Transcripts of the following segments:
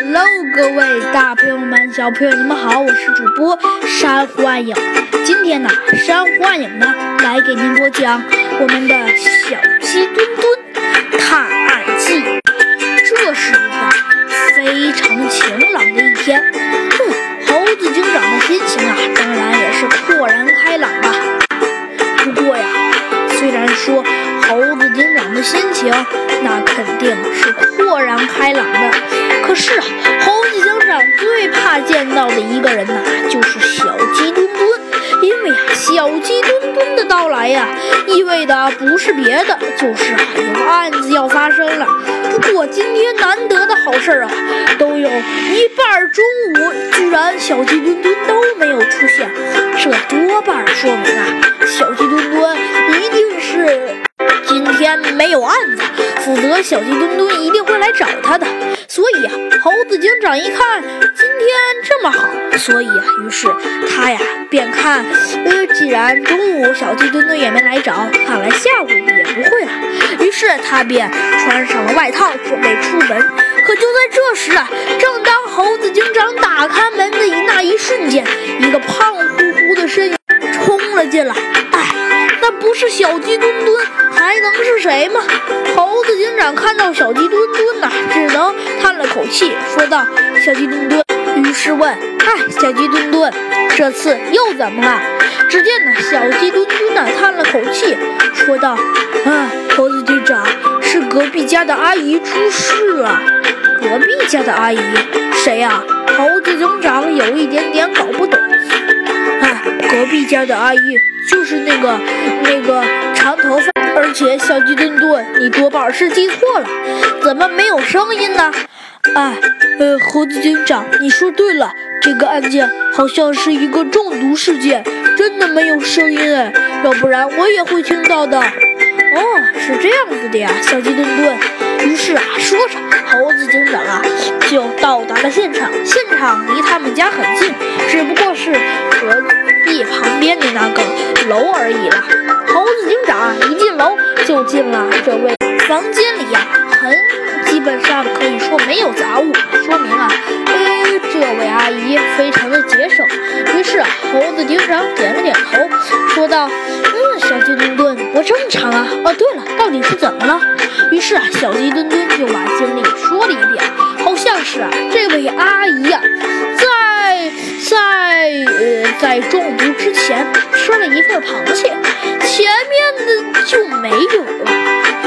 Hello，各位大朋友们、小朋友，你们好，我是主播珊瑚暗影。今天呢，珊瑚暗影呢来给您播讲我们的小鸡墩墩探案记。这是一个非常晴朗的一天，嗯，猴子警长的心情啊，当然也是豁然开朗了。不过呀，虽然说猴子警长的心情那肯定是豁然开朗的，可是啊，猴子警长最怕见到的一个人呐，就是小鸡墩墩。因为啊，小鸡墩墩的到来呀，意味的不是别的，就是啊，有案子要发生了。不过今天难得的好事啊，都有一半中午居然小鸡墩墩都没有出现，这多半说明啊，小鸡墩和小鸡墩墩一定会来找他的。所以啊，猴子警长一看今天这么好，所以啊，于是他呀便看，呃，既然中午小鸡墩墩也没来找，看来下午也不会了。于是他便穿上了外套，准备出门。可就在这时啊，正当猴子警长打开门的那一瞬间，一个胖乎乎的身影冲了进来。哎，那不是小鸡墩墩，还能是谁吗？想看到小鸡墩墩呐，只能叹了口气，说道：“小鸡墩墩。”于是问：“嗨，小鸡墩墩，这次又怎么了？”只见呢，小鸡墩墩呢叹了口气，说道：“啊，猴子警长，是隔壁家的阿姨出事了。隔壁家的阿姨谁呀？”猴子警长有一点点搞不懂。哎，隔壁家的阿姨就是那个那个长头发，而且小鸡墩墩，你多半是记错了，怎么没有声音呢？哎，呃，猴子警长，你说对了，这个案件好像是一个中毒事件，真的没有声音哎，要不然我也会听到的。哦，是这样子的呀，小鸡墩墩。于是啊，说着，猴子警长啊就到达了现场。现场离他们家很近，只不过是隔壁旁边的那个楼而已了。猴子啊一进楼就进了这位房间里呀，很基本上可以说没有杂物，说明啊，呃，这位阿姨非常的节省。于是啊，猴子警长点了点头，说道：“嗯，小鸡墩墩，不正常啊。哦，对了，到底是怎么了？”于是啊，小鸡墩墩就把经历说了一遍，好像是啊，这位阿姨呀、在在呃在中毒之前吃了一份螃蟹，前面的就没有了，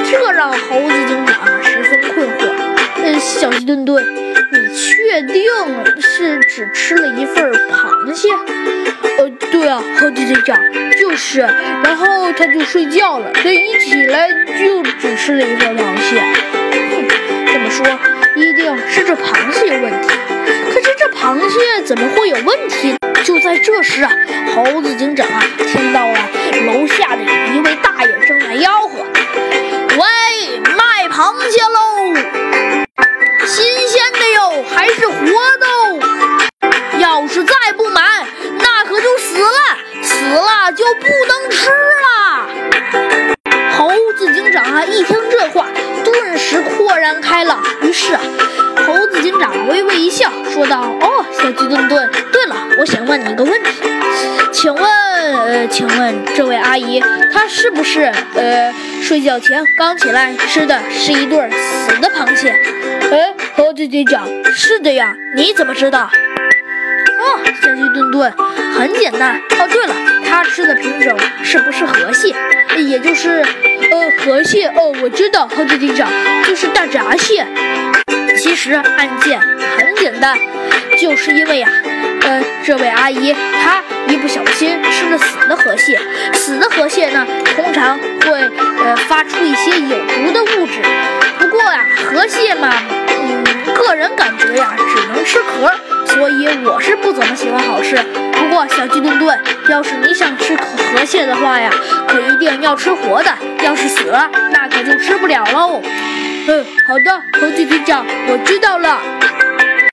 这让猴子警长十分困惑。呃，小鸡墩墩，你确定是只吃了一份螃蟹？呃，对啊，猴子警长，就是。然后他就睡觉了，这一起来就只吃了一份螃蟹。哼，这么说一定是这螃蟹有问题。可是这螃蟹怎么会有问题？就在这时啊，猴子开朗。于是啊，猴子警长微微一笑，说道：“哦，小鸡顿顿，对了，我想问你一个问题，请问，呃，请问这位阿姨，她是不是呃睡觉前刚起来吃的是一对死的螃蟹？”哎，猴子警长，是的呀，你怎么知道？哦，小鸡顿顿，很简单。哦，对了，他吃的品种是不是河蟹？也就是，呃，河蟹。哦，我知道，猴子警长就是大闸蟹。其实案件很简单，就是因为呀、呃，这位阿姨她一不小心吃了死的河蟹。死的河蟹呢，通常会呃发出一些有毒的物质。不过呀、河蟹嘛，嗯，个人感觉呀，只能吃壳。所以我是不怎么喜欢好吃。不过小鸡墩墩，要是你想吃河蟹的话呀，可一定要吃活的。要是死了，那可就吃不了喽。嗯，好的，猴子警长，我知道了。